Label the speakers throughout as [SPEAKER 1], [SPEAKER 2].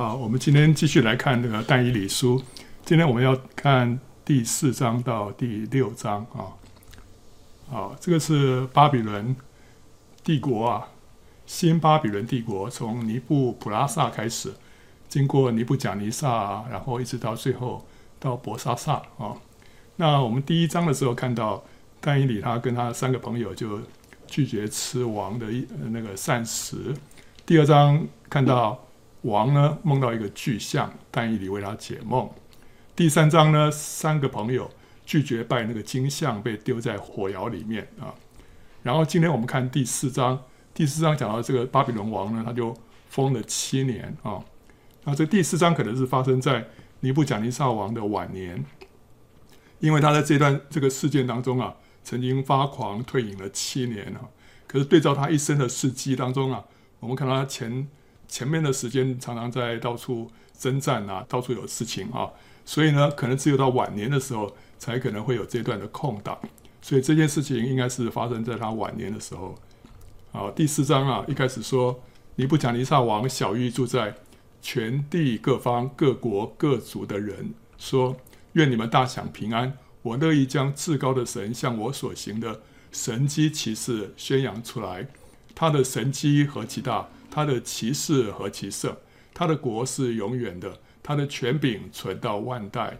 [SPEAKER 1] 好，我们今天继续来看这个但以理书。今天我们要看第四章到第六章啊。好，这个是巴比伦帝国啊，新巴比伦帝国从尼布普拉萨开始，经过尼布甲尼撒，然后一直到最后到博沙撒啊。那我们第一章的时候看到但以理他跟他三个朋友就拒绝吃王的一那个膳食。第二章看到。王呢梦到一个巨象，但以理为他解梦。第三章呢，三个朋友拒绝拜那个金像，被丢在火窑里面啊。然后今天我们看第四章，第四章讲到这个巴比伦王呢，他就封了七年啊。那这第四章可能是发生在尼布甲尼撒王的晚年，因为他在这段这个事件当中啊，曾经发狂退隐了七年啊。可是对照他一生的事迹当中啊，我们看到他前。前面的时间常常在到处征战啊，到处有事情啊，所以呢，可能只有到晚年的时候才可能会有这段的空档，所以这件事情应该是发生在他晚年的时候。好，第四章啊，一开始说尼布甲尼撒王小玉住在全地各方各国各族的人，说：愿你们大享平安，我乐意将至高的神向我所行的神迹奇事宣扬出来，他的神迹何其大！他的骑士何其盛，他的国是永远的，他的权柄存到万代。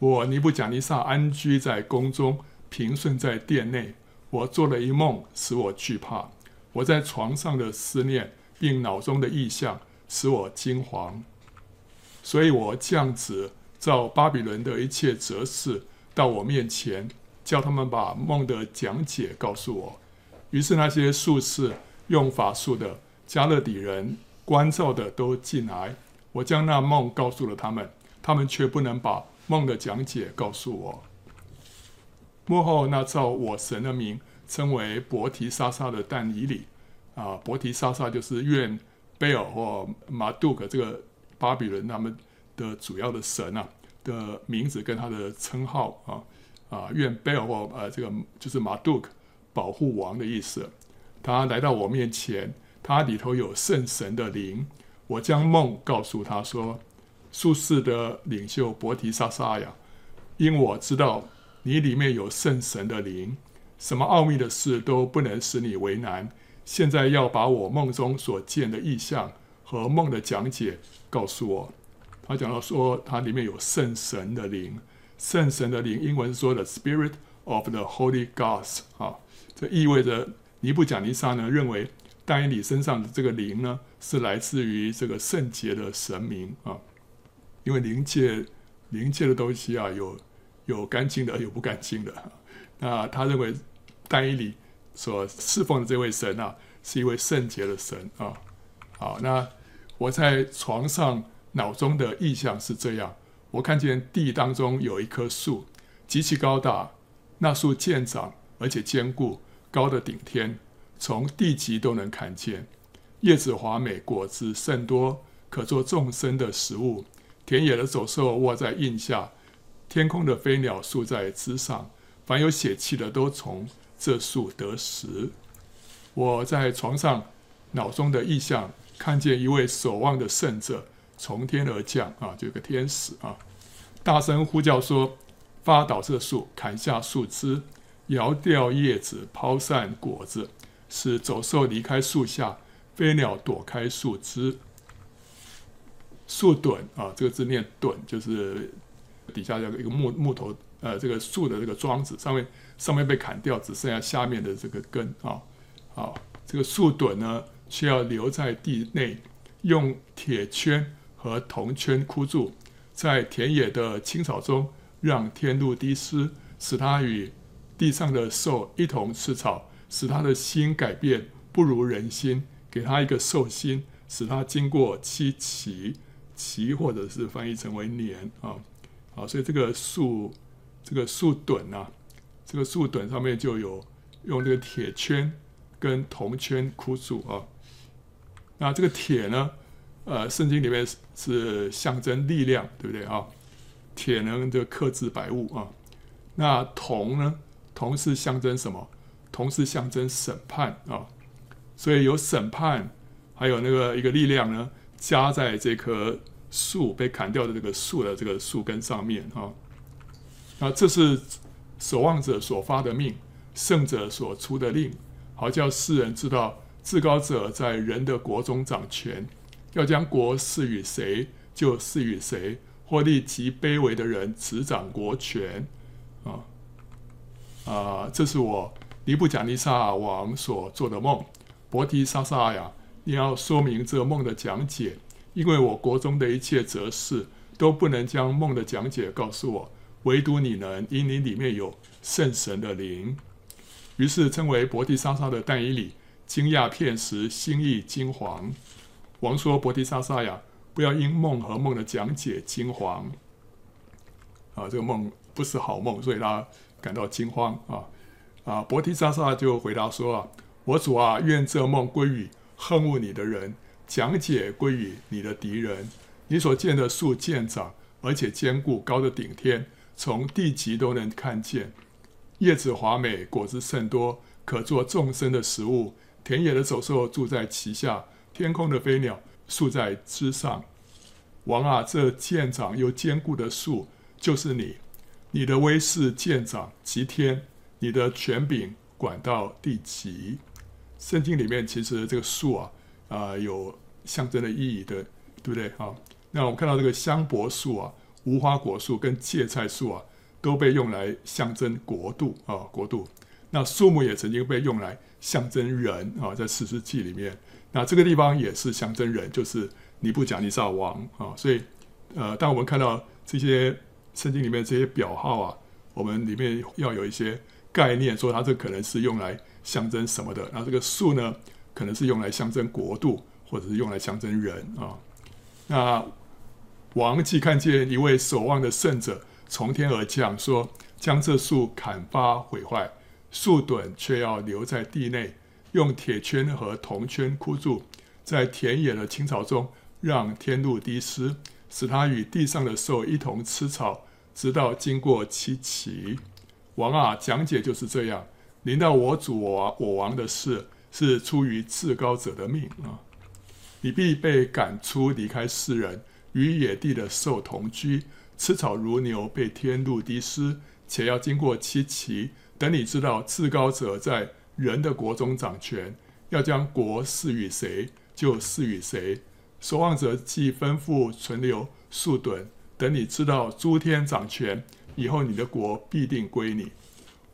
[SPEAKER 1] 我尼布甲尼撒安居在宫中，平顺在殿内。我做了一梦，使我惧怕。我在床上的思念，并脑中的意象，使我惊惶。所以我降旨照巴比伦的一切哲士到我面前，叫他们把梦的讲解告诉我。于是那些术士用法术的。加勒底人关照的都进来，我将那梦告诉了他们，他们却不能把梦的讲解告诉我。幕后那照我神的名称为伯提沙撒的但以理啊，伯提沙撒就是愿贝尔或马杜克这个巴比伦他们的主要的神啊的名字跟他的称号啊啊，愿贝尔或呃这个就是马杜克保护王的意思，他来到我面前。他里头有圣神的灵，我将梦告诉他说：“术士的领袖伯提沙撒呀，因我知道你里面有圣神的灵，什么奥秘的事都不能使你为难。现在要把我梦中所见的意象和梦的讲解告诉我。”他讲到说，他里面有圣神的灵，圣神的灵，英文说的 “Spirit of the Holy Gods” 啊，这意味着尼布甲尼撒呢认为。但以理身上的这个灵呢，是来自于这个圣洁的神明啊，因为灵界灵界的东西啊，有有干净的，有不干净的。那他认为但以理所侍奉的这位神啊，是一位圣洁的神啊。好，那我在床上脑中的意象是这样：我看见地当中有一棵树，极其高大，那树健长而且坚固，高的顶天。从地极都能看见，叶子华美，果子甚多，可做众生的食物。田野的走兽卧在荫下，天空的飞鸟宿在枝上。凡有血气的都从这树得食。我在床上脑中的意象，看见一位守望的圣者从天而降啊，就有个天使啊，大声呼叫说：发倒这树，砍下树枝，摇掉叶子，抛散果子。使走兽离开树下，飞鸟躲开树枝。树墩啊，这个字念墩，就是底下有一个木木头，呃，这个树的这个桩子上面上面被砍掉，只剩下下面的这个根啊。好，这个树墩呢，需要留在地内，用铁圈和铜圈箍住，在田野的青草中，让天露滴湿，使它与地上的兽一同吃草。使他的心改变，不如人心，给他一个兽心，使他经过七期，期或者是翻译成为年啊，好，所以这个树，这个树墩啊，这个树墩上面就有用这个铁圈跟铜圈箍住啊。那这个铁呢，呃，圣经里面是象征力量，对不对啊？铁能就克制百物啊。那铜呢？铜是象征什么？同时象征审判啊，所以有审判，还有那个一个力量呢，加在这棵树被砍掉的这个树的这个树根上面啊。那这是守望者所发的命，圣者所出的令，好叫世人知道至高者在人的国中掌权，要将国赐予谁就赐予谁，或立极卑微的人执掌国权啊啊！这是我尼布甲尼撒王所做的梦，伯提沙撒呀，你要说明这梦的讲解，因为我国中的一切哲士都不能将梦的讲解告诉我。唯独你能，因你里面有圣神的灵。于是称为伯提沙撒的但以理惊讶片时，心意惊惶。王说：“伯提沙撒呀，不要因梦和梦的讲解惊惶。啊，这个梦不是好梦，所以他感到惊慌啊啊！伯提沙撒就回答说：啊，我主啊，愿这梦归于恨恶你的人，讲解归于你的敌人。你所见的树渐长，而且坚固，高的顶天。”从地极都能看见，叶子华美，果子甚多，可做众生的食物。田野的走兽住在其下，天空的飞鸟宿在枝上。王啊，这渐长又坚固的树就是你，你的威势渐长及天，你的权柄管到地极。圣经里面其实这个树啊，啊、有象征的意义的，对不对啊？那我们看到这个香柏树啊。无花果树跟芥菜树啊，都被用来象征国度啊，国度。那树木也曾经被用来象征人啊，在士师记里面，那这个地方也是象征人，就是尼布甲尼撒王啊。所以，呃，当我们看到这些圣经里面这些表号啊，我们里面要有一些概念，说它这可能是用来象征什么的。那这个树呢，可能是用来象征国度，或者是用来象征人啊。那。王既看见一位守望的圣者从天而降，说：“将这树砍伐毁坏，树墩却要留在地内，用铁圈和铜圈箍住，在田野的青草中让天露滴湿，使它与地上的兽一同吃草，直到经过七期。”王啊，讲解就是这样。临到我主我我王的事，是出于至高者的命啊！你必被赶出，离开世人。与野地的兽同居，吃草如牛，被天露滴湿，且要经过七期。等你知道至高者在人的国中掌权，要将国赐予谁，就赐予谁。守望者既吩咐存留树墩，等你知道诸天掌权以后，你的国必定归你。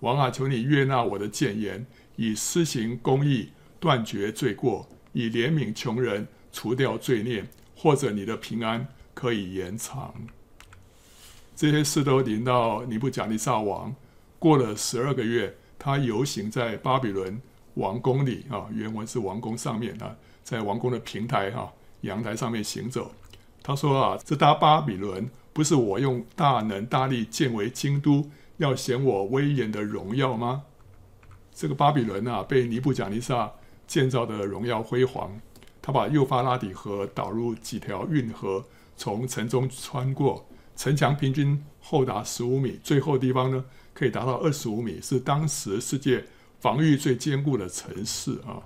[SPEAKER 1] 王啊，求你悦纳我的谏言，以施行公义，断绝罪过，以怜悯穷人，除掉罪孽。或者你的平安可以延长，这些事都临到尼布甲尼撒王。过了十二个月，他游行在巴比伦王宫里啊，原文是王宫上面啊，在王宫的平台哈阳台上面行走。他说啊，这大巴比伦不是我用大能大力建为京都，要显我威严的荣耀吗？这个巴比伦啊，被尼布甲尼撒建造的荣耀辉煌。他把幼发拉底河导入几条运河，从城中穿过，城墙平均厚达十五米，最厚地方呢可以达到二十五米，是当时世界防御最坚固的城市啊。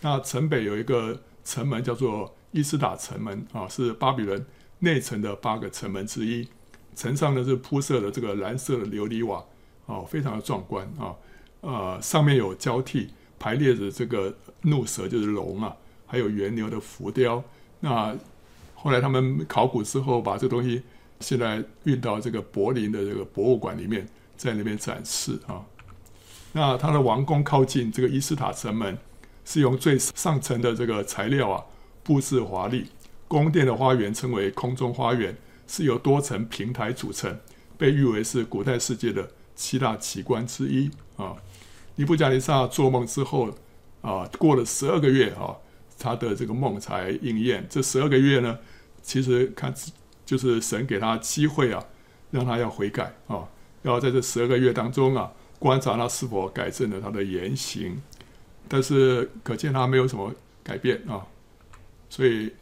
[SPEAKER 1] 那城北有一个城门叫做伊斯塔城门啊，是巴比伦内城的八个城门之一。城上呢是铺设的这个蓝色的琉璃瓦啊，非常的壮观啊。呃，上面有交替排列着这个怒蛇，就是龙啊。还有源牛的浮雕，那后来他们考古之后，把这东西现在运到这个柏林的这个博物馆里面，在那边展示啊。那他的王宫靠近这个伊斯塔城门，是用最上层的这个材料啊布置华丽。宫殿的花园称为空中花园，是由多层平台组成，被誉为是古代世界的七大奇观之一啊。尼布甲尼撒做梦之后啊，过了十二个月啊。他的这个梦才应验。这十二个月呢，其实看就是神给他机会啊，让他要悔改啊，要在这十二个月当中啊，观察他是否改正了他的言行。但是可见他没有什么改变啊，所以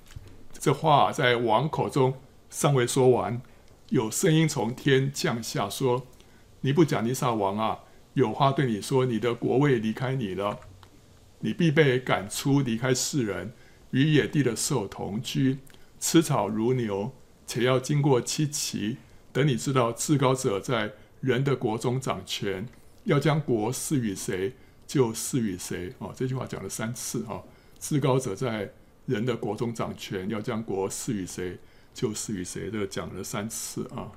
[SPEAKER 1] 这话在王口中尚未说完，有声音从天降下说：“尼布甲尼撒王啊，有话对你说，你的国位离开你了。”你必被赶出，离开世人，与野地的兽同居，吃草如牛，且要经过七期。等你知道至高者在人的国中掌权，要将国赐予谁，就赐予谁。哦，这句话讲了三次啊。至高者在人的国中掌权，要将国赐予谁，就赐予谁。这个讲了三次啊。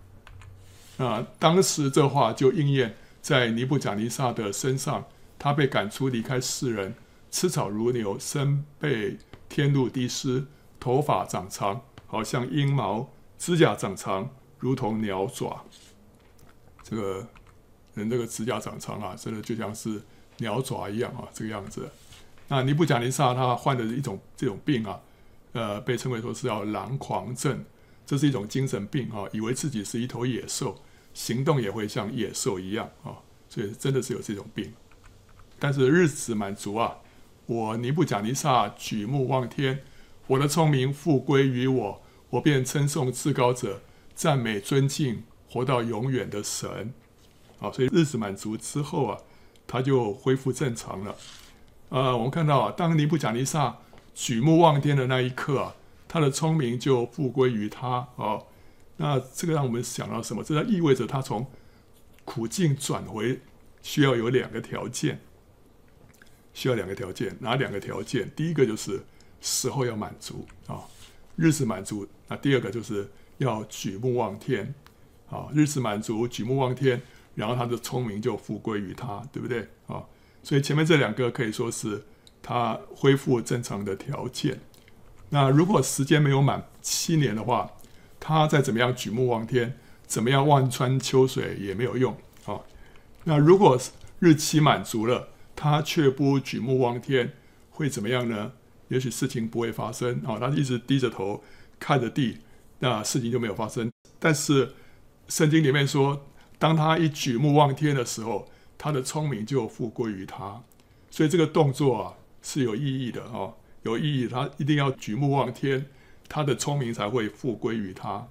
[SPEAKER 1] 那当时这话就应验在尼布甲尼撒的身上，他被赶出，离开世人，吃草如牛，身被天露滴湿，头发长长，好像鹰毛，指甲长长。如同鸟爪，这个人这个指甲长长啊，真的就像是鸟爪一样啊，这个样子。那尼布甲尼撒他患的一种这种病啊，呃，被称为说是叫狼狂症，这是一种精神病啊，以为自己是一头野兽，行动也会像野兽一样啊，所以真的是有这种病。但是日子满足啊，我尼布甲尼撒举目望天，我的聪明复归于我，我便称颂至高者。赞美、尊敬活到永远的神，好，所以日子满足之后啊，他就恢复正常了。呃，我们看到啊，当尼布甲尼撒举目望天的那一刻啊，他的聪明就复归于他。哦，那这个让我们想到什么？这意味着他从苦境转回，需要有两个条件，需要两个条件。哪两个条件？第一个就是时候要满足啊，日子满足。那第二个就是。要举目望天，啊，日子满足，举目望天，然后他的聪明就复归于他，对不对？啊，所以前面这两个可以说是他恢复正常的条件。那如果时间没有满七年的话，他再怎么样举目望天，怎么样望穿秋水也没有用啊。那如果日期满足了，他却不举目望天，会怎么样呢？也许事情不会发生啊，他一直低着头看着地。那事情就没有发生，但是圣经里面说，当他一举目望天的时候，他的聪明就复归于他，所以这个动作啊是有意义的哦，有意义，他一定要举目望天，他的聪明才会复归于他。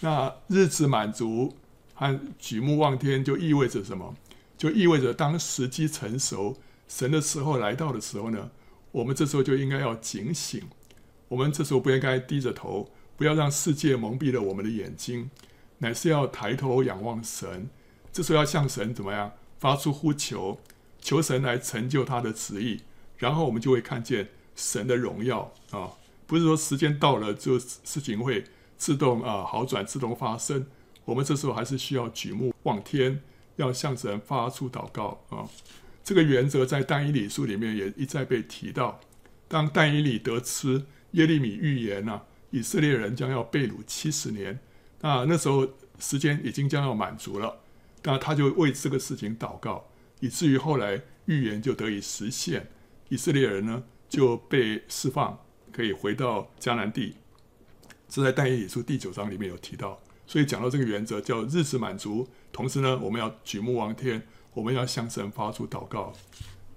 [SPEAKER 1] 那日子满足和举目望天就意味着什么？就意味着当时机成熟，神的时候来到的时候呢，我们这时候就应该要警醒，我们这时候不应该低着头。不要让世界蒙蔽了我们的眼睛，乃是要抬头仰望神。这时候要向神怎么样发出呼求，求神来成就他的旨意，然后我们就会看见神的荣耀啊！不是说时间到了就事情会自动啊好转、自动发生。我们这时候还是需要举目望天，要向神发出祷告啊！这个原则在但以理书里面也一再被提到。当但以理得知耶利米预言呢、啊？以色列人将要被掳七十年，那那时候时间已经将要满足了，那他就为这个事情祷告，以至于后来预言就得以实现，以色列人呢就被释放，可以回到迦南地。这在但以理书第九章里面有提到，所以讲到这个原则叫日子满足，同时呢我们要举目望天，我们要向神发出祷告。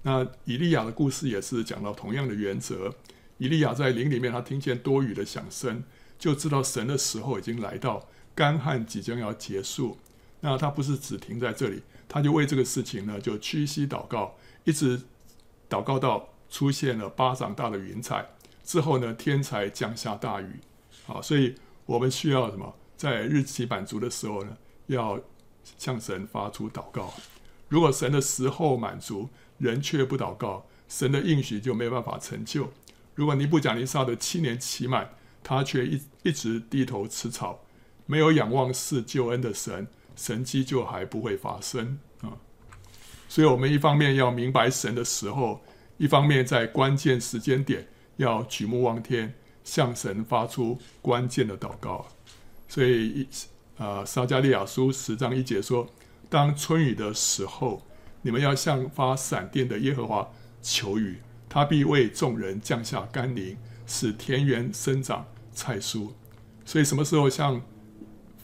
[SPEAKER 1] 那以利亚的故事也是讲到同样的原则。以利亚在林里面，他听见多雨的响声，就知道神的时候已经来到，干旱即将要结束。那他不是只停在这里，他就为这个事情呢，就屈膝祷告，一直祷告到出现了巴掌大的云彩之后呢，天才降下大雨。好，所以我们需要什么？在日期满足的时候呢，要向神发出祷告。如果神的时候满足，人却不祷告，神的应许就没办法成就。如果尼布甲尼撒的七年期满，他却一一直低头吃草，没有仰望赐救恩的神，神迹就还不会发生啊。所以，我们一方面要明白神的时候，一方面在关键时间点要举目望天，向神发出关键的祷告。所以，一啊，撒迦利亚书十章一节说：“当春雨的时候，你们要向发闪电的耶和华求雨。”他必为众人降下甘霖，使田园生长菜蔬。所以什么时候向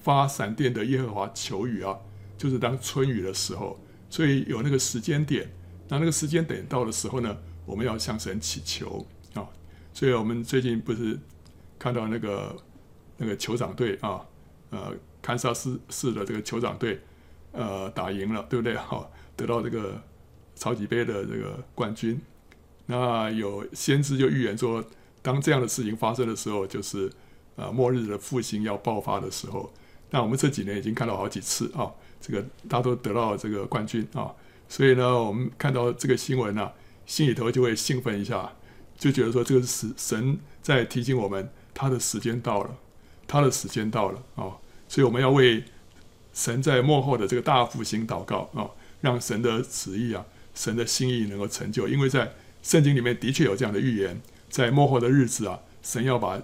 [SPEAKER 1] 发闪电的耶和华求雨啊？就是当春雨的时候。所以有那个时间点，那那个时间点到的时候呢，我们要向神祈求啊。所以我们最近不是看到那个那个酋长队啊，呃，堪萨斯市的这个酋长队呃打赢了，对不对？好，得到这个超级杯的这个冠军。那有先知就预言说，当这样的事情发生的时候，就是呃末日的复兴要爆发的时候。那我们这几年已经看到好几次啊，这个大家都得到这个冠军啊，所以呢，我们看到这个新闻呢、啊，心里头就会兴奋一下，就觉得说这个是神在提醒我们，他的时间到了，他的时间到了啊，所以我们要为神在幕后的这个大复兴祷告啊，让神的旨意啊，神的心意能够成就，因为在圣经里面的确有这样的预言，在幕后的日子啊，神要把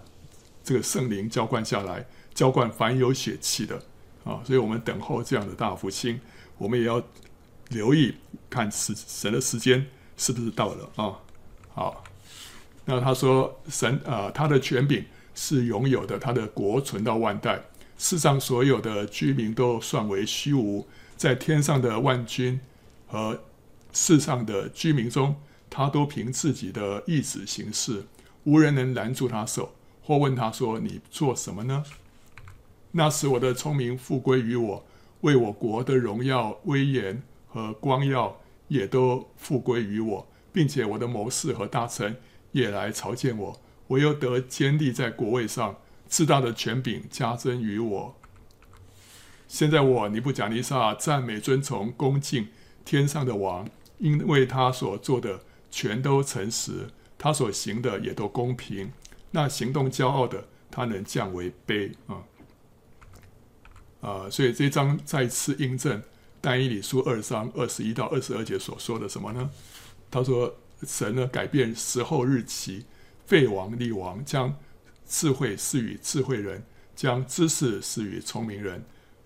[SPEAKER 1] 这个圣灵浇灌下来。浇灌凡有血气的啊，所以我们等候这样的大复兴，我们也要留意看时神的时间是不是到了啊？好，那他说神啊，他的权柄是永有的，他的国存到万代，世上所有的居民都算为虚无，在天上的万军和世上的居民中，他都凭自己的意志行事，无人能拦住他手，或问他说：“你做什么呢？”那时我的聪明复归于我，为我国的荣耀、威严和光耀也都复归于我，并且我的谋士和大臣也来朝见我。我又得坚立在国位上，至大的权柄加增于我。现在我尼布甲尼撒赞美尊崇恭敬天上的王，因为他所做的全都诚实，他所行的也都公平。那行动骄傲的，他能降为卑啊。啊、所以这一章再次印证但以理书二章二十一到二十二节所说的什么呢？他说：“神呢改变时候日期，废王立王，将智慧赐予智慧人，将知识赐予聪明人。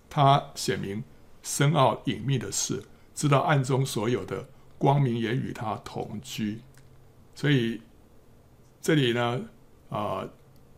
[SPEAKER 1] 他显明深奥隐秘的事，知道暗中所有的，光明也与他同居。”所以这里呢，啊、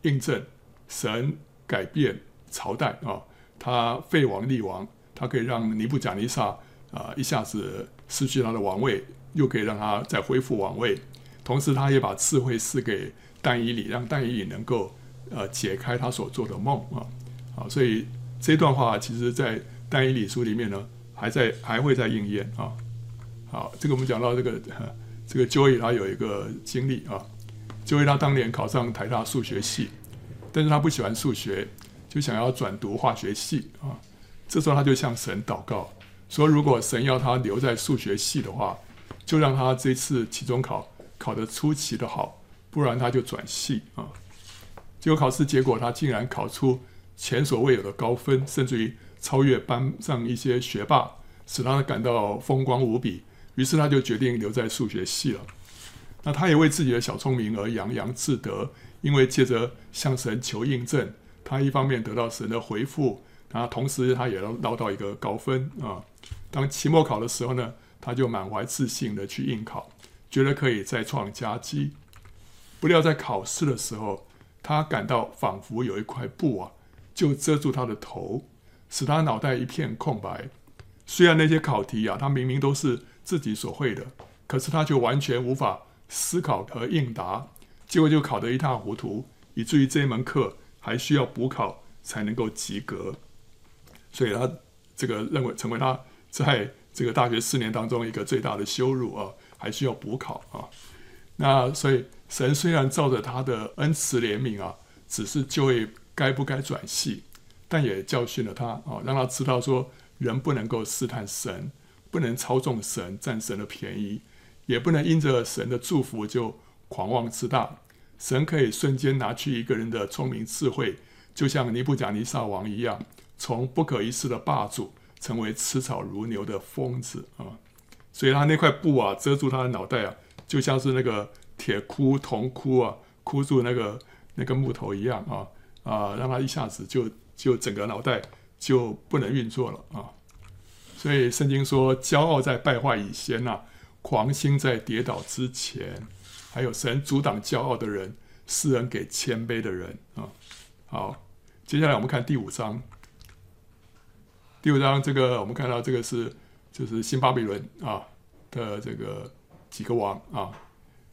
[SPEAKER 1] 印证神改变朝代啊。他废王立王，他可以让尼布甲尼撒啊、一下子失去他的王位，又可以让他再恢复王位。同时，他也把智慧赐给但以理，让但以理能够呃解开他所做的梦啊。啊，所以这段话其实在但以理书里面呢，还在还会再应验啊。好，这个我们讲到这个 这个 Joey 他有一个经历啊，Joey 他当年考上台大数学系，但是他不喜欢数学。就想要转读化学系啊，这时候他就向神祷告，说如果神要他留在数学系的话，就让他这次期中考考得出奇的好，不然他就转系啊。结果考试结果他竟然考出前所未有的高分，甚至于超越班上一些学霸，使他感到风光无比。于是他就决定留在数学系了。那他也为自己的小聪明而洋洋自得，因为借着向神求印证。他一方面得到神的回复，然后同时他也要捞到一个高分啊。当期末考的时候呢，他就满怀自信的去应考，觉得可以再创佳绩。不料在考试的时候，他感到仿佛有一块布啊，就遮住他的头，使他脑袋一片空白。虽然那些考题啊，他明明都是自己所会的，可是他却完全无法思考和应答，结果就考得一塌糊涂，以至于这一门课。还需要补考才能够及格，所以他这个认为成为他在这个大学四年当中一个最大的羞辱啊，还需要补考啊。那所以神虽然照着他的恩慈怜悯啊，只是就会该不该转系，但也教训了他啊，让他知道说人不能够试探神，不能操纵神占神的便宜，也不能因着神的祝福就狂妄自大。神可以瞬间拿去一个人的聪明智慧，就像尼布甲尼撒王一样，从不可一世的霸主，成为吃草如牛的疯子啊！所以他那块布啊，遮住他的脑袋啊，就像是那个铁箍、铜箍啊，箍住那个那个木头一样啊啊，让他一下子就就整个脑袋就不能运作了啊！所以圣经说，骄傲在败坏以先呐、啊，狂心在跌倒之前。还有神阻挡骄傲的人，施恩给谦卑的人啊。好，接下来我们看第五章。第五章这个我们看到这个是就是新巴比伦啊的这个几个王啊。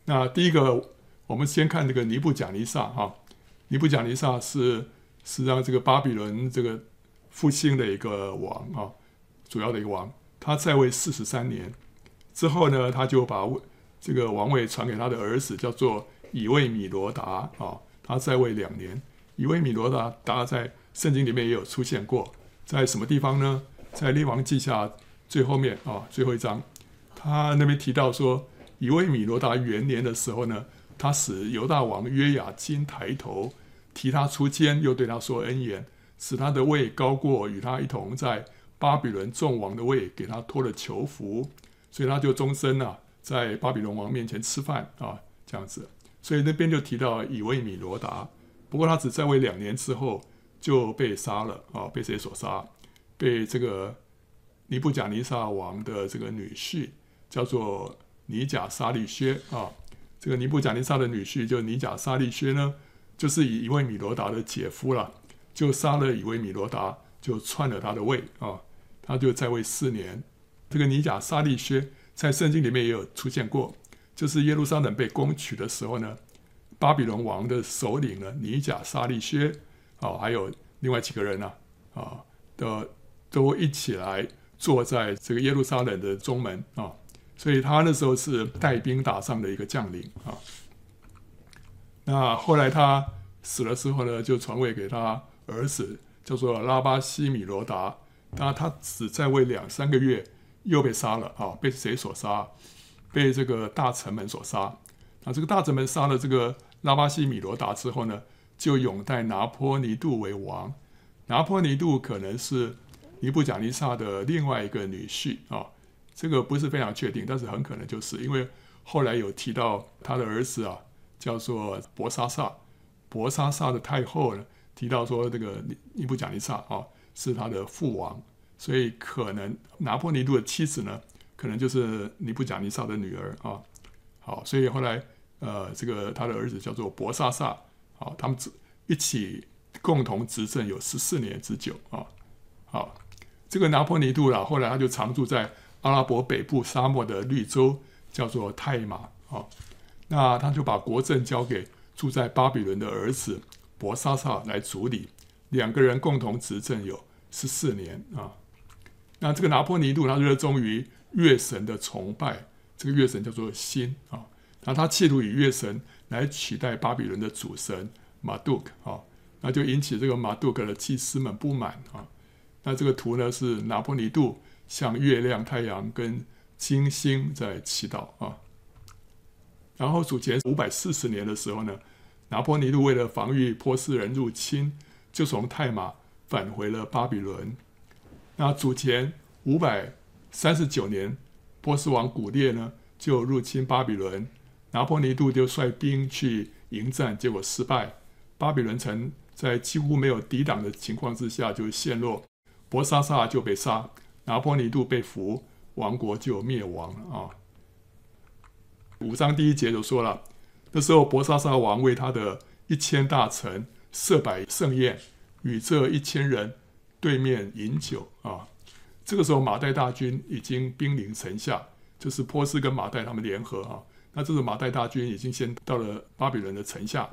[SPEAKER 1] 那第一个我们先看这个尼布甲尼撒哈，尼布甲尼撒是是让这个巴比伦这个复兴的一个王啊，主要的一个王。他在位四十三年之后呢，他就把这个王位传给他的儿子，叫做以位米罗达啊。他在位两年，以位米罗达达在圣经里面也有出现过，在什么地方呢？在列王记下最后面啊，最后一章，他那边提到说，以位米罗达元年的时候呢，他使犹大王约雅斤抬头，提他出监，又对他说恩言，使他的位高过与他一同在巴比伦众王的位，给他脱了囚服，所以他就终身啊，在巴比伦王面前吃饭啊，这样子。所以那边就提到以为米罗达，不过他只在位两年之后就被杀了啊，被谁所杀？被这个尼布甲尼撒王的这个女婿叫做尼甲沙利薛啊，这个尼布甲尼撒的女婿就尼甲沙利薛呢，就是以以为米罗达的姐夫了，就杀了以为米罗达，就篡了他的位啊。他就在位四年，这个尼甲沙利薛在圣经里面也有出现过，就是耶路撒冷被攻取的时候呢，巴比伦王的首领呢，尼甲沙利薛啊，还有另外几个人呢啊的都一起来坐在这个耶路撒冷的中门啊，所以他那时候是带兵打仗的一个将领啊。那后来他死了之后呢，就传位给他儿子，叫做拉巴西米罗达。当然，他只在位两三个月，又被杀了啊！被谁所杀？被这个大臣们所杀。那这个大臣们杀了这个拉巴西米罗达之后呢，就拥戴拿波尼度为王。拿波尼度可能是尼布甲尼撒的另外一个女婿啊，这个不是非常确定，但是很可能就是因为后来有提到他的儿子啊，叫做博沙撒，伯沙萨的太后呢，提到说这个尼布甲尼撒啊。是他的父王，所以可能拿破尼度的妻子呢，可能就是尼布甲尼撒的女儿啊。好，所以后来呃，这个他的儿子叫做博萨萨，好，他们一起共同执政有十四年之久啊。好，这个拿破尼度啦，后来他就常住在阿拉伯北部沙漠的绿洲，叫做泰马啊。那他就把国政交给住在巴比伦的儿子博萨萨来处理。两个人共同执政有十四年啊。那这个拿破尼度他热衷于月神的崇拜，这个月神叫做辛啊。那他企图以月神来取代巴比伦的主神马杜克啊，那就引起这个马杜克的祭司们不满啊。那这个图呢是拿破尼度向月亮、太阳跟金星在祈祷啊。然后主前五百四十年的时候呢，拿破尼度为了防御波斯人入侵。就从泰马返回了巴比伦。那主前五百三十九年，波斯王古列呢就入侵巴比伦，拿波尼度就率兵去迎战，结果失败。巴比伦城在几乎没有抵挡的情况之下就陷落，伯沙撒就被杀，拿波尼度被俘，王国就灭亡了啊。五章第一节就说了，那时候伯沙撒王为他的一千大臣。设摆盛宴，与这一千人对面饮酒啊。这个时候，马代大军已经兵临城下，就是波斯跟马代他们联合啊。那这个马代大军已经先到了巴比伦的城下。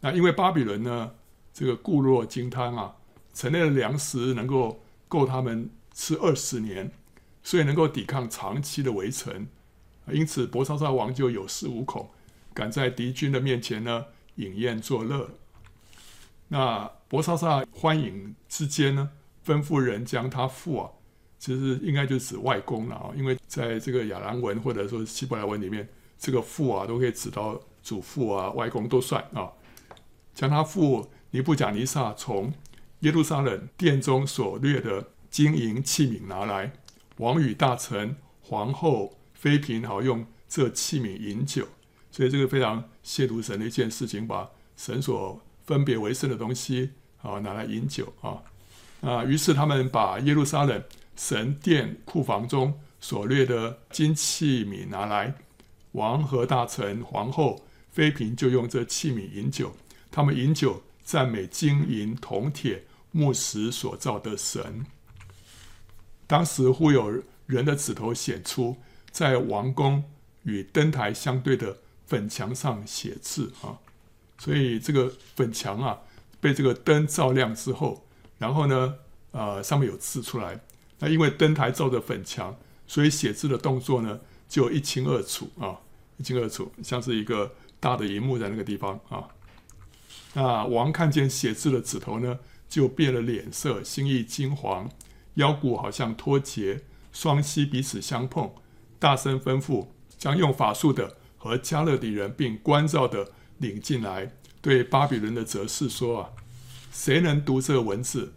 [SPEAKER 1] 那因为巴比伦呢，这个固若金汤啊，城内的粮食能够够他们吃二十年，所以能够抵抗长期的围城。因此，伯沙撒王就有恃无恐，敢在敌军的面前呢饮宴作乐。那伯沙撒欢饮之间呢，吩咐人将他父啊，其实应该就指外公了啊，因为在这个亚兰文或者说希伯来文里面，这个父啊都可以指到祖父啊、外公都算啊。将他父尼布甲尼撒从耶路撒冷殿中所掠的金银器皿拿来，王与大臣、皇后、妃嫔好用这器皿饮酒，所以这个非常亵渎神的一件事情，把神所分别为圣的东西啊，拿来饮酒啊啊！于是他们把耶路撒冷神殿库房中所掠的金器皿拿来，王和大臣、皇后、妃嫔就用这器皿饮酒。他们饮酒，赞美金银铜铁木石所造的神。当时忽有人的指头显出，在王宫与灯台相对的粉墙上写字啊。所以这个粉墙啊，被这个灯照亮之后，然后呢，呃，上面有字出来。那因为灯台照着粉墙，所以写字的动作呢，就一清二楚啊，一清二楚，像是一个大的荧幕在那个地方啊。那王看见写字的指头呢，就变了脸色，心意惊惶，腰骨好像脱节，双膝彼此相碰，大声吩咐，将用法术的和加勒底人并关照的领进来，对巴比伦的哲士说：“啊，谁能读这个文字，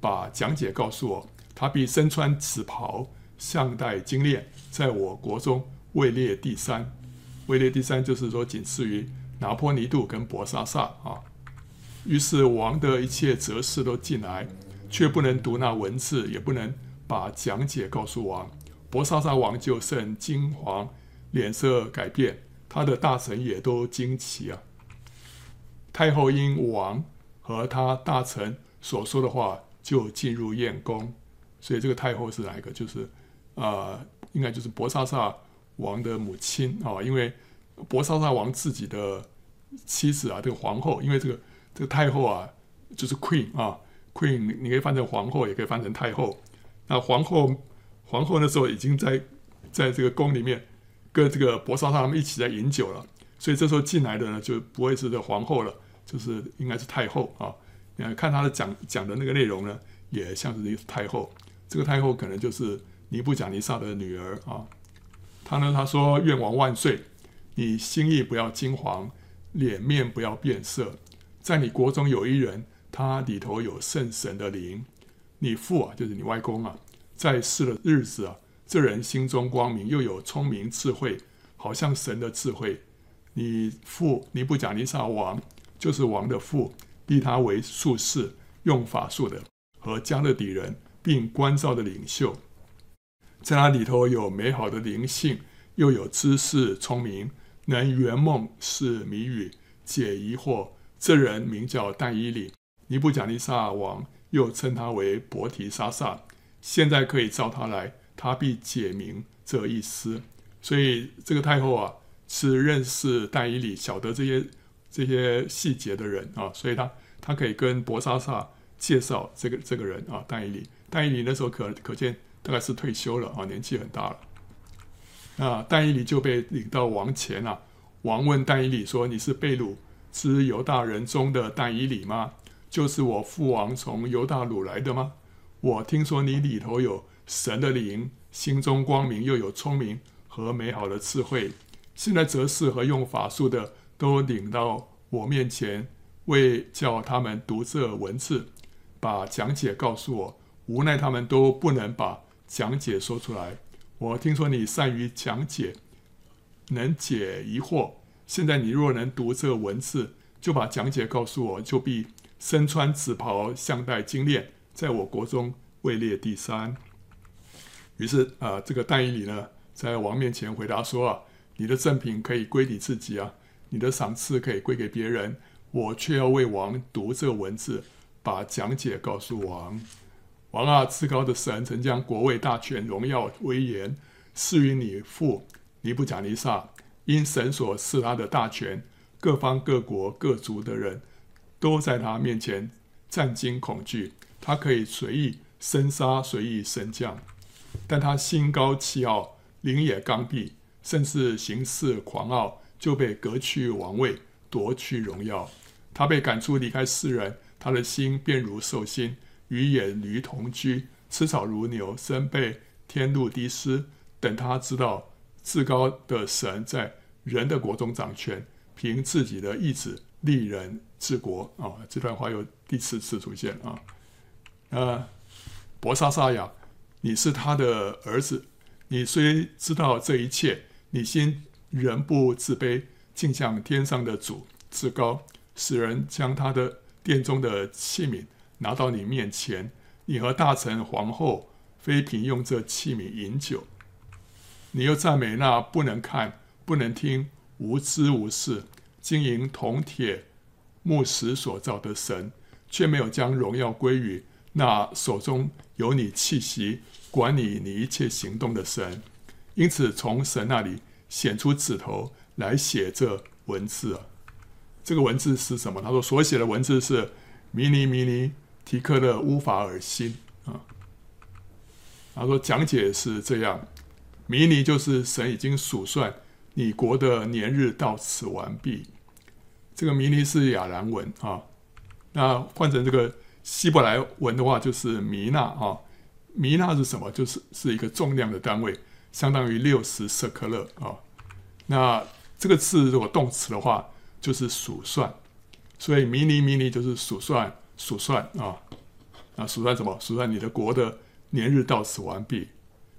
[SPEAKER 1] 把讲解告诉我？他必身穿紫袍，项戴金链，在我国中位列第三。位列第三，就是说仅次于拿破尼度跟博沙萨啊。”于是王的一切哲士都进来，却不能读那文字，也不能把讲解告诉王。博沙萨王就甚惊惶，脸色改变，他的大臣也都惊奇啊。太后因王和他大臣所说的话，就进入宴宫。所以这个太后是哪一个？就是啊、呃，应该就是博萨萨王的母亲啊，因为博萨萨王自己的妻子啊，这个皇后，因为这个。这个太后啊，就是 queen 啊，queen，你可以翻成皇后，也可以翻成太后。那皇后，皇后那时候已经在在这个宫里面跟这个博萨萨他们一起在饮酒了，所以这时候进来的呢，就不会是这皇后了，就是应该是太后啊。你看他的讲讲的那个内容呢，也像是太后。这个太后可能就是尼布甲尼撒的女儿啊。他呢，他说：“愿王万岁，你心意不要惊惶，脸面不要变色。”在你国中有一人，他里头有圣神的灵。你父啊，就是你外公啊，在世的日子啊，这人心中光明，又有聪明智慧，好像神的智慧。你父尼布甲尼撒王，就是王的父，立他为术士，用法术的和迦勒底人，并关照的领袖，在他里头有美好的灵性，又有知识聪明，能圆梦释谜语，解疑惑。这人名叫但伊里，尼布甲尼撒王又称他为伯提沙撒。现在可以召他来，他必解明这意思。所以这个太后啊，是认识但伊里，晓得这些这些细节的人啊，所以他他可以跟博沙撒介绍这个这个人啊，但以理。但以理那时候可可见大概是退休了啊，年纪很大了。啊，但以理就被领到王前了。王问但以理说：“你是被掳？”是犹大人中的但以理吗？就是我父王从犹大掳来的吗？我听说你里头有神的灵，心中光明，又有聪明和美好的智慧。现在则适合用法术的都领到我面前，为叫他们读这文字，把讲解告诉我。无奈他们都不能把讲解说出来。我听说你善于讲解，能解疑惑。现在你若能读这文字，就把讲解告诉我，就必身穿紫袍，项带金链，在我国中位列第三。于是啊、这个但以理呢，在王面前回答说：“啊，你的赠品可以归你自己啊，你的赏赐可以归给别人，我却要为王读这个文字，把讲解告诉王。王啊，至高的神曾将国位、大权、荣耀、威严赐予你父尼布甲尼撒。”因神所赐他的大权，各方各国各族的人都在他面前战惊恐惧。他可以随意生杀，随意升降，但他心高气傲，灵也刚愎，甚至行事狂傲，就被革去王位，夺去荣耀。他被赶出离开世人，他的心便如兽心，与野驴同居，吃草如牛，身被天露滴湿。等他知道。至高的神在人的国中掌权，凭自己的意志立人治国啊！这段话又第四次出现啊。呃，伯沙撒呀，你是他的儿子，你虽知道这一切，你心人不自卑，竟向天上的主至高，使人将他的殿中的器皿拿到你面前，你和大臣皇后妃嫔用这器皿饮酒。你又赞美那不能看、不能听、无知无识、金银铜铁木石所造的神，却没有将荣耀归于那手中有你气息、管理你一切行动的神。因此，从神那里显出指头来写这文字啊。这个文字是什么？他说所写的文字是迷尼迷尼提克勒乌法尔新啊。他说讲解是这样。迷尼就是神已经数算你国的年日到此完毕。这个弥尼是亚兰文啊，那换成这个希伯来文的话就是弥纳啊，弥纳是什么？就是是一个重量的单位，相当于六十舍克勒啊。那这个字如果动词的话，就是数算，所以弥尼弥尼就是数算数算啊，啊数算什么？数算你的国的年日到此完毕。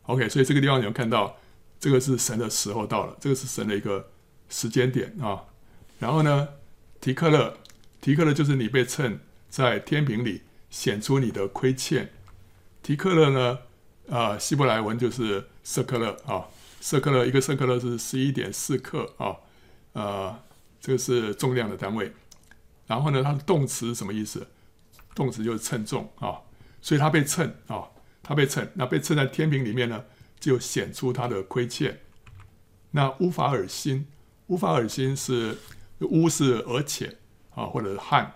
[SPEAKER 1] OK，所以这个地方你们看到，这个是神的时候到了，这个是神的一个时间点啊。然后呢，提克勒，提克勒就是你被称在天平里显出你的亏欠。提克勒呢，啊、希伯来文就是舍克勒啊，舍克勒一个舍克勒是十一点四克啊，呃，这个是重量的单位。然后呢，它的动词什么意思？动词就是称重啊，所以它被称啊。它被称，那被称在天平里面呢，就显出它的亏欠。那乌法尔新，乌法尔新是乌是而且啊，或者是汉，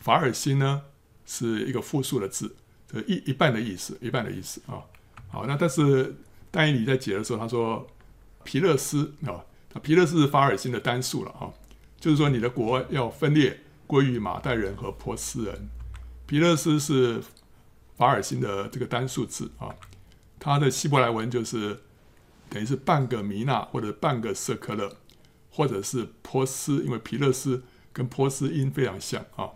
[SPEAKER 1] 法尔新呢是一个复数的字，这一一半的意思，一半的意思啊。好，那但是但以理在解的时候，他说皮勒斯啊，那皮勒斯是法尔辛的单数了啊，就是说你的国要分裂归于马代人和波斯人，皮勒斯是。法尔辛的这个单数字啊，它的希伯来文就是等于是半个弥纳或者半个舍客勒，或者是波斯，因为皮勒斯跟波斯音非常像啊。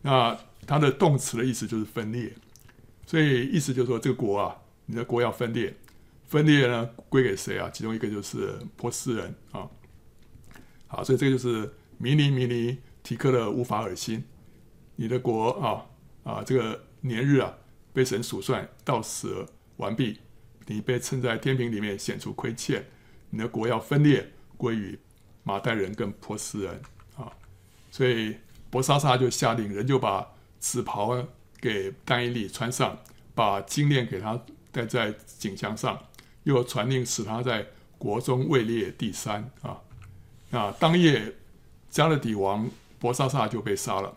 [SPEAKER 1] 那它的动词的意思就是分裂，所以意思就是说这个国啊，你的国要分裂，分裂呢归给谁啊？其中一个就是波斯人啊。好，所以这个就是弥尼弥尼提克勒乌法尔辛，你的国啊啊这个。年日啊，被神数算到死完毕，你被称在天平里面显出亏欠，你的国要分裂归于马代人跟波斯人啊，所以伯沙撒就下令，人就把紫袍给但以理穿上，把金链给他戴在颈项上，又传令使他在国中位列第三啊。那当夜加勒底王伯沙撒就被杀了。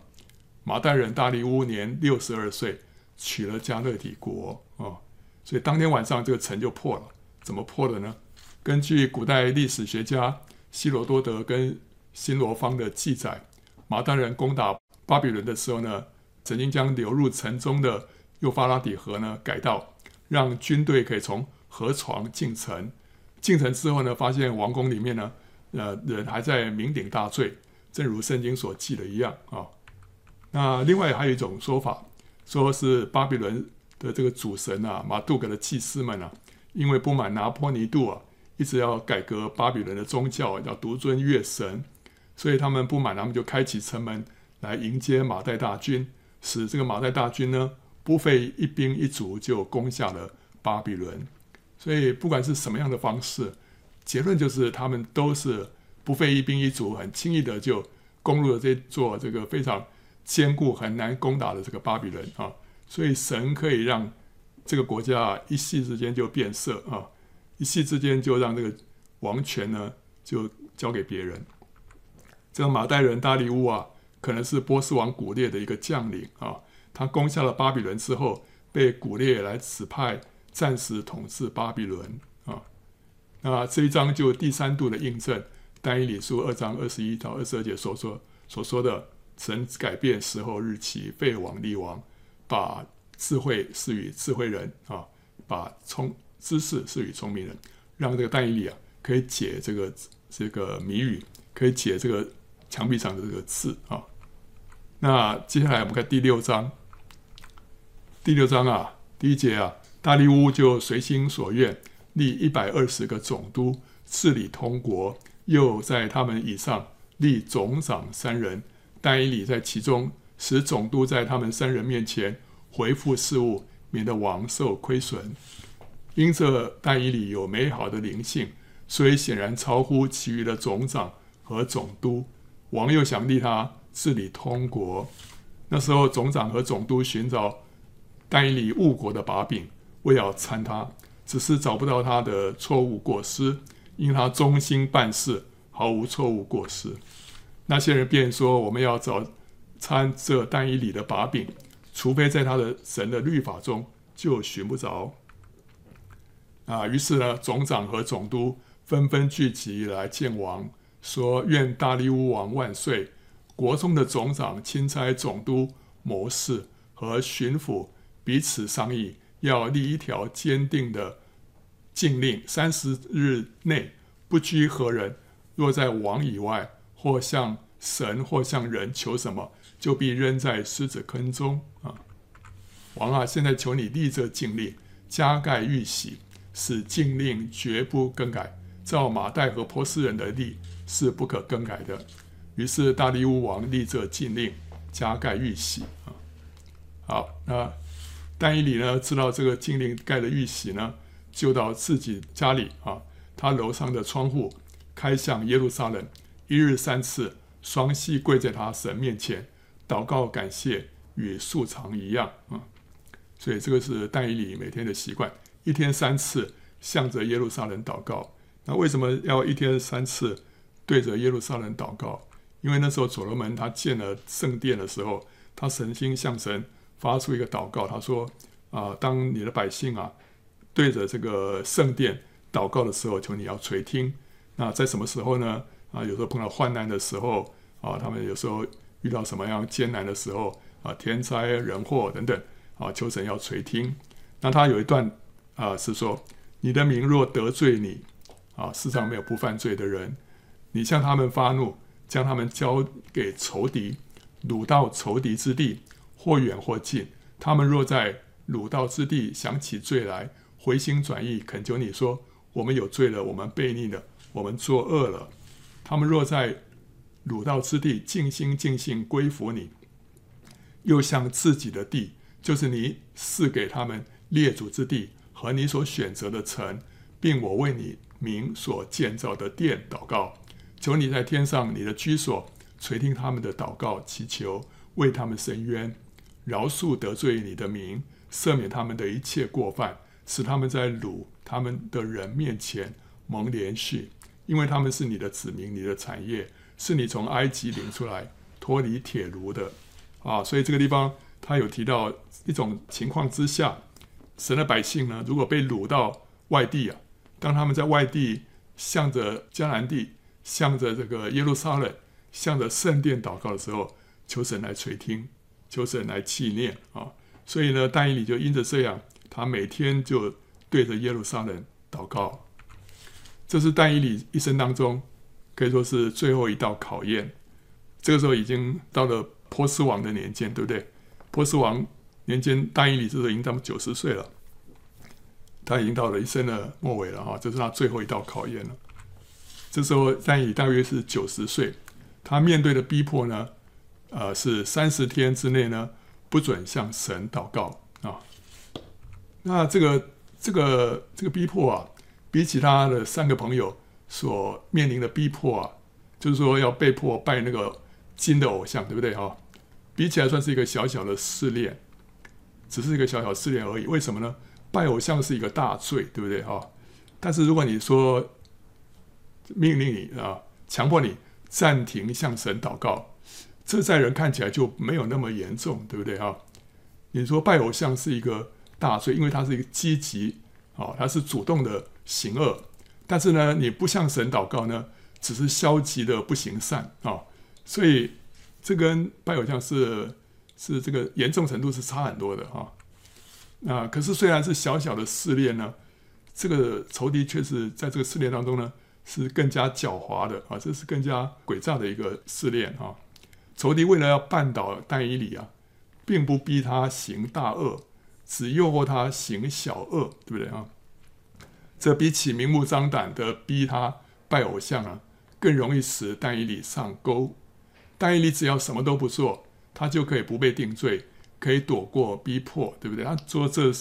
[SPEAKER 1] 马代人大利乌年六十二岁，取了加勒底国啊、所以当天晚上这个城就破了。怎么破的呢？根据古代历史学家希罗多德跟新罗方的记载，马代人攻打巴比伦的时候呢，曾经将流入城中的幼发拉底河呢改道，让军队可以从河床进城。进城之后呢，发现王宫里面呢，呃，人还在酩酊大醉，正如圣经所记的一样啊。那另外还有一种说法，说是巴比伦的这个主神啊，马杜格的祭司们啊，因为不满拿波尼度啊，一直要改革巴比伦的宗教，要独尊月神，所以他们不满，他们就开启城门来迎接马代大军，使这个马代大军呢不费一兵一卒就攻下了巴比伦。所以不管是什么样的方式，结论就是他们都是不费一兵一卒，很轻易的就攻入了这座这个非常。坚固很难攻打的这个巴比伦啊，所以神可以让这个国家一夕之间就变色啊，一夕之间就让这个王权呢就交给别人。这个马代人大利乌啊，可能是波斯王古列的一个将领啊，他攻下了巴比伦之后，被古列来指派暂时统治巴比伦啊。那这一章就第三度的印证但以理书二章二十一到二十二节所说所说的。神改变时候日期，废王立王，把智慧赐予智慧人啊，把聪知识赐予聪明人，让这个但以理啊可以解这个这个谜语，可以解这个墙壁上的这个字啊。那接下来我们看第六章，第六章啊，第一节啊，大利乌就随心所愿立一百二十个总督治理通国，又在他们以上立总长三人。但以理在其中，使总督在他们三人面前回复事务，免得王受亏损。因这但以理有美好的灵性，所以显然超乎其余的总长和总督。王又想立他治理通国。那时候总长和总督寻找但以理误国的把柄，为要参他，只是找不到他的错误过失，因他忠心办事，毫无错误过失。那些人便说：“我们要找参这但以理的把柄，除非在他的神的律法中，就寻不着。”啊，于是呢，总长和总督纷纷聚集来见王，说：“愿大利乌王万岁！国中的总长、钦差、总督、谋士和巡抚彼此商议，要立一条坚定的禁令：三十日内不拘何人，若在王以外，或向神或向人求什么，就必扔在狮子坑中。”啊，王啊，现在求你立这禁令，加盖玉玺，使禁令绝不更改。照马代和波斯人的例是不可更改的。于是大利乌王立这禁令，加盖玉玺啊。好，那但以理呢，知道这个禁令盖的玉玺呢，就到自己家里啊，他楼上的窗户开向耶路撒冷，一日三次，双膝跪在他神面前祷告感谢，与素常一样啊。所以这个是但以理每天的习惯，一天三次向着耶路撒冷祷告。那为什么要一天三次对着耶路撒冷祷告？因为那时候所罗门他建了圣殿的时候，他诚心向神发出一个祷告，他说：“啊，当你的百姓啊对着这个圣殿祷告的时候，求你要垂听。那在什么时候呢？啊，有时候碰到患难的时候啊，他们有时候遇到什么样艰难的时候啊，天灾人祸等等啊，求神要垂听。那他有一段啊是说：你的名若得罪你。”啊，世上没有不犯罪的人。你向他们发怒，将他们交给仇敌，掳到仇敌之地，或远或近。他们若在掳到之地想起罪来，回心转意，恳求你说：我们有罪了，我们悖逆了，我们作恶了。他们若在掳到之地尽心尽性归服你，又向自己的地，就是你赐给他们列祖之地和你所选择的城，并我为你。名所建造的殿祷告，求你在天上，你的居所垂听他们的祷告，祈求为他们伸冤，饶恕得罪你的民，赦免他们的一切过犯，使他们在掳他们的人面前蒙怜恤，因为他们是你的子民，你的产业，是你从埃及领出来脱离铁炉的啊。所以这个地方他有提到一种情况之下，神的百姓呢，如果被掳到外地啊。当他们在外地向着迦南地、向着这个耶路撒冷、向着圣殿祷告的时候，求神来垂听，求神来纪念啊！所以呢，但以理就因着这样，他每天就对着耶路撒冷祷告。这是但以理一生当中可以说是最后一道考验。这个时候已经到了波斯王的年间，对不对？波斯王年间，但以理这时候已经到九十岁了。他已经到了一生的末尾了哈，这是他最后一道考验了。这时候但以大约是九十岁，他面对的逼迫呢，呃，是三十天之内呢不准向神祷告啊。那这个这个这个逼迫啊，比起他的三个朋友所面临的逼迫啊，就是说要被迫拜那个金的偶像，对不对哈？比起来算是一个小小的试炼，只是一个小小试炼而已。为什么呢？拜偶像是一个大罪，对不对哈？但是如果你说命令你啊，强迫你暂停向神祷告，这在人看起来就没有那么严重，对不对哈？你说拜偶像是一个大罪，因为它是一个积极啊，它是主动的行恶。但是呢，你不向神祷告呢，只是消极的不行善啊。所以这跟拜偶像是是这个严重程度是差很多的哈。啊，可是虽然是小小的试炼呢，这个仇敌却是在这个试炼当中呢，是更加狡猾的啊，这是更加诡诈的一个试炼啊。仇敌为了要绊倒但以理啊，并不逼他行大恶，只诱惑他行小恶，对不对啊？这比起明目张胆的逼他拜偶像啊，更容易使但以理上钩。但以理只要什么都不做，他就可以不被定罪。可以躲过逼迫，对不对？他说这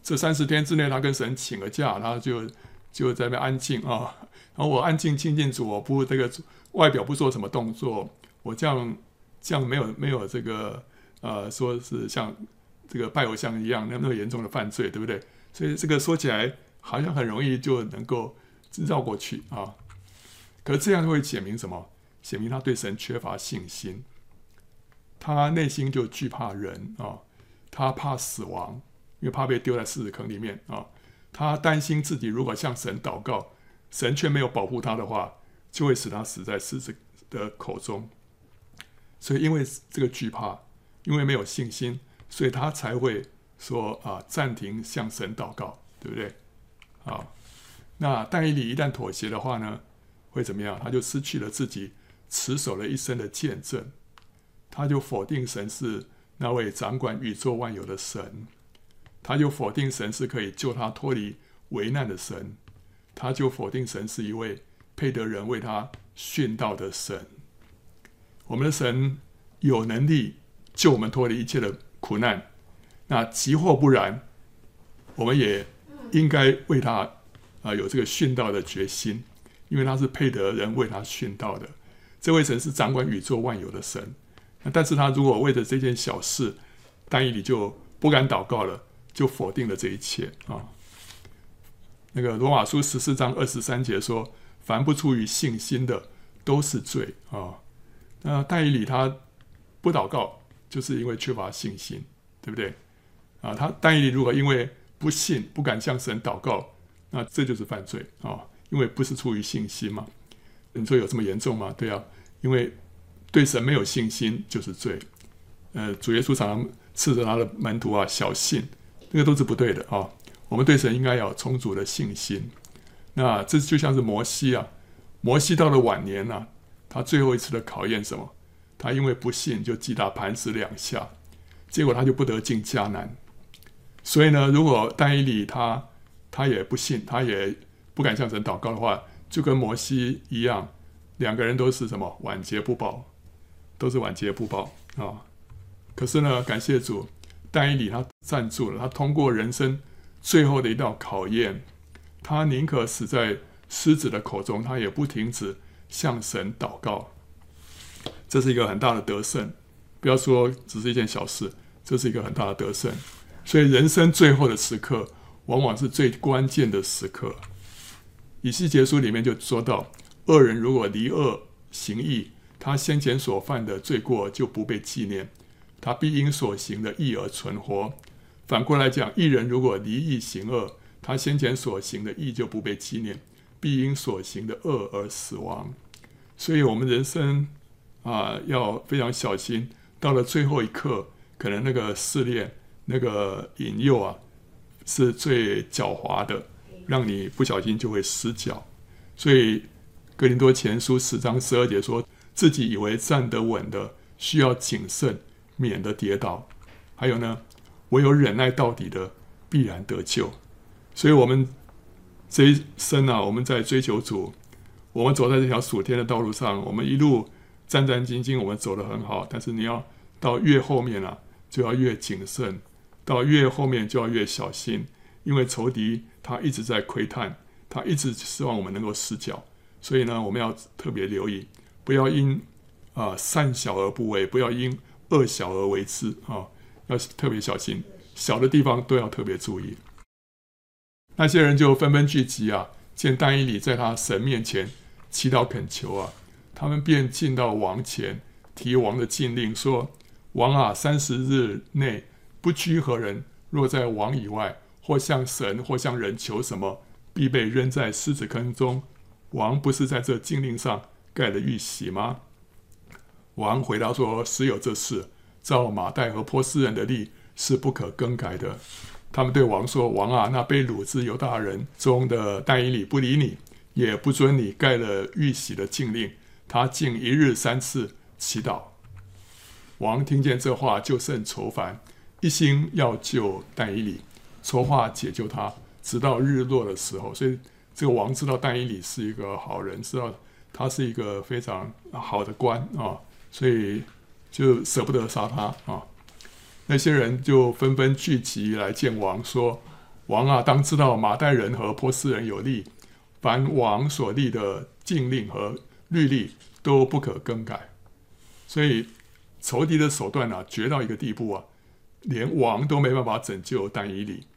[SPEAKER 1] 这三十天之内，他跟神请了假，他就就在那安静啊。然后我安静亲近主，我不这个外表不做什么动作，我这样这样没有没有这个呃，说是像这个拜偶像一样那么严重的犯罪，对不对？所以这个说起来好像很容易就能够绕过去啊。可这样会显明什么？显明他对神缺乏信心。他内心就惧怕人啊，他怕死亡，因为怕被丢在狮子坑里面啊。他担心自己如果向神祷告，神却没有保护他的话，就会使他死在狮子的口中。所以因为这个惧怕，因为没有信心，所以他才会说啊，暂停向神祷告，对不对？好，那但以理一旦妥协的话呢，会怎么样？他就失去了自己持守了一生的见证，他就否定神是那位掌管宇宙万有的神，他就否定神是可以救他脱离危难的神，他就否定神是一位配得人为他殉道的神。我们的神有能力救我们脱离一切的苦难，那即或不然，我们也应该为他啊有这个殉道的决心，因为他是配得人为他殉道的。这位神是掌管宇宙万有的神，那但是他如果为了这件小事，但以理就不敢祷告了，就否定了这一切啊。那个罗马书十四章二十三节说：“凡不出于信心的，都是罪啊。”那但以理他不祷告，就是因为缺乏信心，对不对？啊，他但以理如果因为不信，不敢向神祷告，那这就是犯罪啊，因为不是出于信心嘛。你说有这么严重吗？对啊，因为对神没有信心就是罪。呃，主耶稣常常斥责他的门徒啊，小信，那个都是不对的啊。我们对神应该有充足的信心。那这就像是摩西啊，摩西到了晚年呢、啊，他最后一次的考验什么？他因为不信，就击打磐石两下，结果他就不得进迦南。所以呢，如果但以理他他也不信，他也不敢向神祷告的话，就跟摩西一样，两个人都是什么？晚节不保，都是晚节不保啊、可是呢，感谢主，但以理他站住了，他通过人生最后的一道考验，他宁可死在狮子的口中，他也不停止向神祷告。这是一个很大的得胜，不要说只是一件小事，这是一个很大的得胜。所以人生最后的时刻，往往是最关键的时刻。以西结书里面就说到，恶人如果离恶行义，他先前所犯的罪过就不被纪念，他必因所行的义而存活。反过来讲，一人如果离义行恶，他先前所行的义就不被纪念，必因所行的恶而死亡。所以，我们人生啊、要非常小心。到了最后一刻，可能那个试炼、那个引诱啊，是最狡猾的，让你不小心就会失脚。所以，格林多前书十章十二节说：“自己以为站得稳的，需要谨慎，免得跌倒。”还有呢？唯有忍耐到底的，必然得救。所以，我们这一生啊，我们在追求主，我们走在这条属天的道路上，我们一路战战兢兢，我们走得很好。但是，你要到越后面啊，就要越谨慎；到越后面就要越小心，因为仇敌他一直在窥探，他一直希望我们能够失脚。所以呢，我们要特别留意，不要因啊、善小而不为，不要因恶小而为之啊。要特别小心，小的地方都要特别注意。那些人就纷纷聚集啊，见但以理在他神面前祈祷恳求啊，他们便进到王前，提王的禁令说：“王啊，三十日内不拘何人，若在王以外，或向神或向人求什么，必被扔在狮子坑中。王不是在这禁令上盖了玉玺吗？”王回答说：“实有这事。”照马代和波斯人的例是不可更改的。他们对王说：“王啊，那被掳之犹大人中的但以理不理你，也不准你盖了玉玺的禁令。他竟一日三次祈祷。”王听见这话，就甚愁烦，一心要救但以理，筹划解救他，直到日落的时候。所以这个王知道但以理是一个好人，知道他是一个非常好的官啊，所以。就舍不得杀他啊！那些人就纷纷聚集来见王，说：“王啊，当知道马代人和波斯人有利，凡王所立的禁令和律例都不可更改。所以仇敌的手段啊，绝到一个地步啊，连王都没办法拯救但以理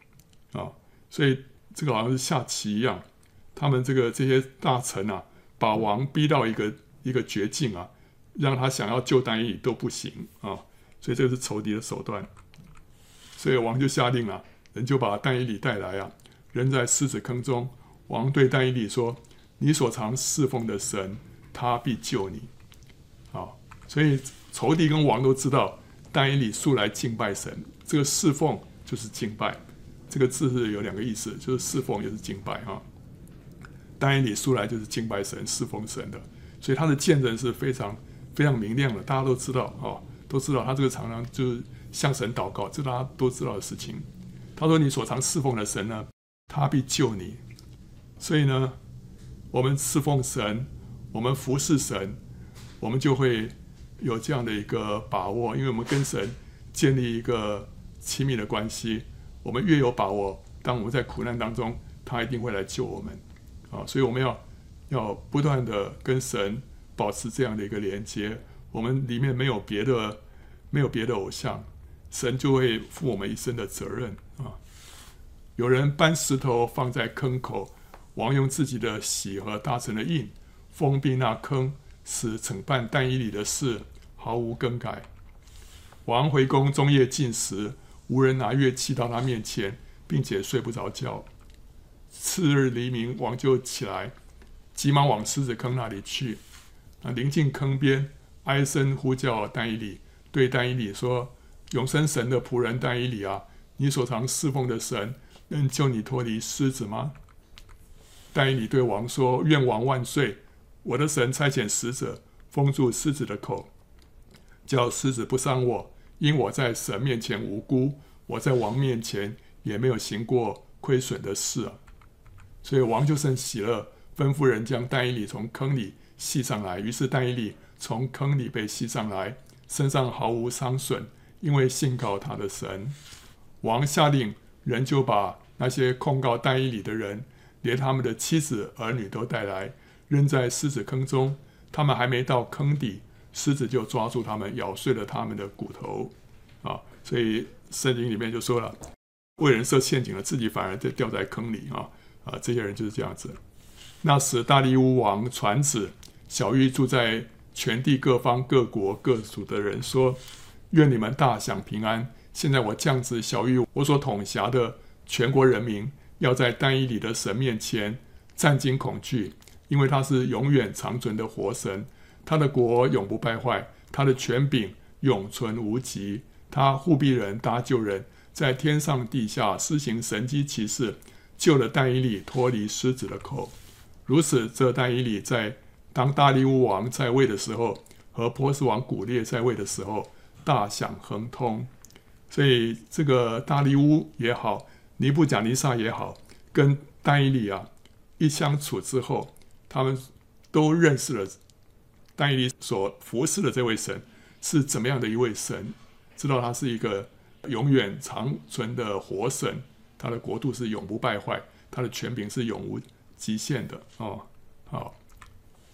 [SPEAKER 1] 啊！所以这个好像是下棋一样，他们这个这些大臣啊，把王逼到一个一个绝境啊。”让他想要救丹以理都不行啊，所以这个是仇敌的手段。所以王就下令了，人就把丹以理带来啊，扔在狮子坑中。王对丹以理说：“你所常侍奉的神，他必救你。啊，所以仇敌跟王都知道，丹以理素来敬拜神，这个侍奉就是敬拜，这个字是有两个意思，就是侍奉也是敬拜哈。但以理素来就是敬拜神、侍奉神的，所以他的见证是非常非常明亮的，大家都知道哦，都知道他这个常常就是向神祷告，这大家都知道的事情。他说：“你所常侍奉的神呢，他必救你。”所以呢，我们侍奉神，我们服侍神。我们就会有这样的一个把握，因为我们跟神建立一个亲密的关系。我们越有把握，当我们在苦难当中，他一定会来救我们啊！所以我们要要不断的跟神保持这样的一个连接。我们里面没有别的，没有别的偶像，神就会负我们一生的责任啊！有人搬石头放在坑口，王用自己的玺和大臣的印封闭那坑。使惩办但以理的事毫无更改。王回宫中夜进食，无人拿乐器到他面前，并且睡不着觉。次日黎明，王就起来，急忙往狮子坑那里去。啊，临近坑边，哀声呼叫丹以理，对丹以理说：“永生神的仆人丹以理啊，你所常侍奉的神能救你脱离狮子吗？”丹以理对王说：“愿王万岁。”我的神差遣使者封住狮子的口，叫狮子不伤我，因我在神面前无辜，我在王面前也没有行过亏损的事啊。所以王就甚喜乐，吩咐人将丹以理从坑里吸上来。于是但以理从坑里被吸上来，身上毫无伤损，因为信靠他的神。王下令，人就把那些控告但以理的人，连他们的妻子儿女都带来。扔在狮子坑中，他们还没到坑底，狮子就抓住他们，咬碎了他们的骨头。啊，所以圣经里面就说了，为人设陷阱了，自己反而就掉在坑里啊！啊，这些人就是这样子。那时大利乌王传旨，小玉住在全地各方各国各族的人说：愿你们大享平安。现在我降旨小玉我所统辖的全国人民，要在但以理的神面前战惊恐惧。因为他是永远长存的活神，他的国永不败坏，他的权柄永存无极。他护庇人搭救人，在天上地下施行神迹奇事，救了但以理脱离狮子的口。如此，这但以理在当大利乌王在位的时候，和波斯王古列在位的时候，大享亨通。所以，这个大利乌也好，尼布甲尼撒也好，跟丹伊利啊一相处之后。他们都认识了丹伊利所服侍的这位神是怎么样的一位神，知道他是一个永远长存的活神，他的国度是永不败坏，他的权柄是永无极限的哦。好，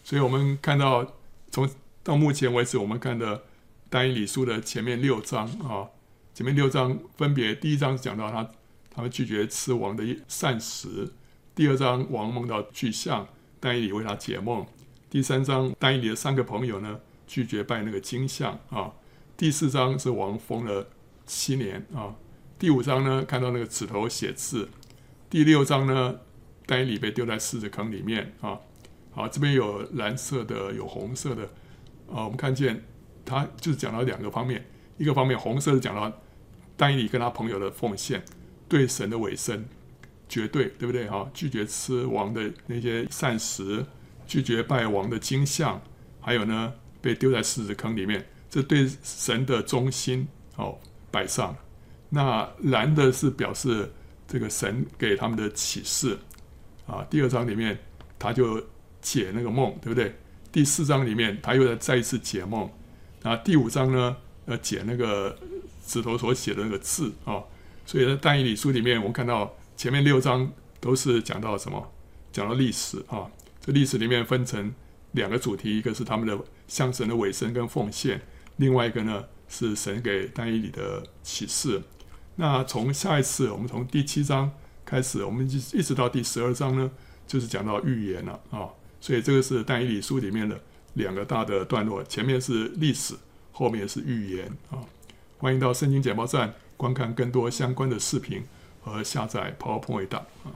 [SPEAKER 1] 所以我们看到从到目前为止，我们看的但以理书的前面六章啊，前面六章分别第一章讲到他他们拒绝吃王的膳食，第二章王梦到巨象。但以理为他解梦。第三章，但以理的三个朋友呢，拒绝拜那个金像啊。第四章是王封了七年啊。第五章呢，看到那个指头写字。第六章呢，但以理被丢在狮子坑里面啊。好，这边有蓝色的，有红色的啊。我们看见他就是讲到两个方面，一个方面红色的讲到丹尼跟他朋友的奉献，对神的委身。绝对对不对哈？拒绝吃王的那些膳食，拒绝拜王的金像，还有呢，被丢在狮子坑里面，这对神的忠心哦摆上。那蓝的是表示这个神给他们的启示啊。第二章里面他就解那个梦，对不对？第四章里面他又再再一次解梦。那第五章呢，呃解那个指头所写的那个字啊。所以在但以理书里面，我们看到。前面六章都是讲到什么？讲到历史啊。这历史里面分成两个主题，一个是他们的向神的委身跟奉献，另外一个呢是神给但以理的启示。那从下一次，我们从第七章开始，我们一一直到第十二章呢，就是讲到预言了啊。所以这个是但以理书里面的两个大的段落，前面是历史，后面是预言啊。欢迎到圣经简报站观看更多相关的视频。和下载 PowerPoint 档啊。